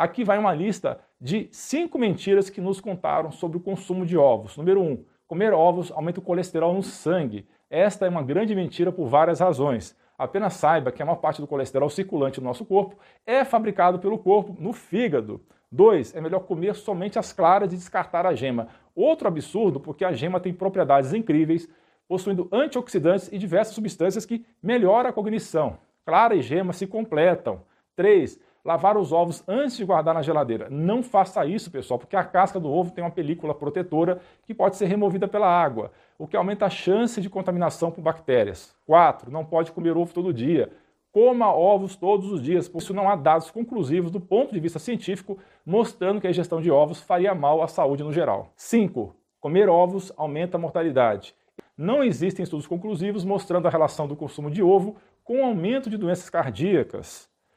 Aqui vai uma lista de cinco mentiras que nos contaram sobre o consumo de ovos. Número 1. Um, comer ovos aumenta o colesterol no sangue. Esta é uma grande mentira por várias razões. Apenas saiba que a maior parte do colesterol circulante no nosso corpo é fabricado pelo corpo no fígado. 2. É melhor comer somente as claras e descartar a gema. Outro absurdo, porque a gema tem propriedades incríveis, possuindo antioxidantes e diversas substâncias que melhoram a cognição. Clara e gema se completam. 3 lavar os ovos antes de guardar na geladeira. Não faça isso, pessoal, porque a casca do ovo tem uma película protetora que pode ser removida pela água, o que aumenta a chance de contaminação por bactérias. 4. Não pode comer ovo todo dia. Coma ovos todos os dias, pois isso não há dados conclusivos do ponto de vista científico mostrando que a ingestão de ovos faria mal à saúde no geral. 5. Comer ovos aumenta a mortalidade. Não existem estudos conclusivos mostrando a relação do consumo de ovo com o aumento de doenças cardíacas.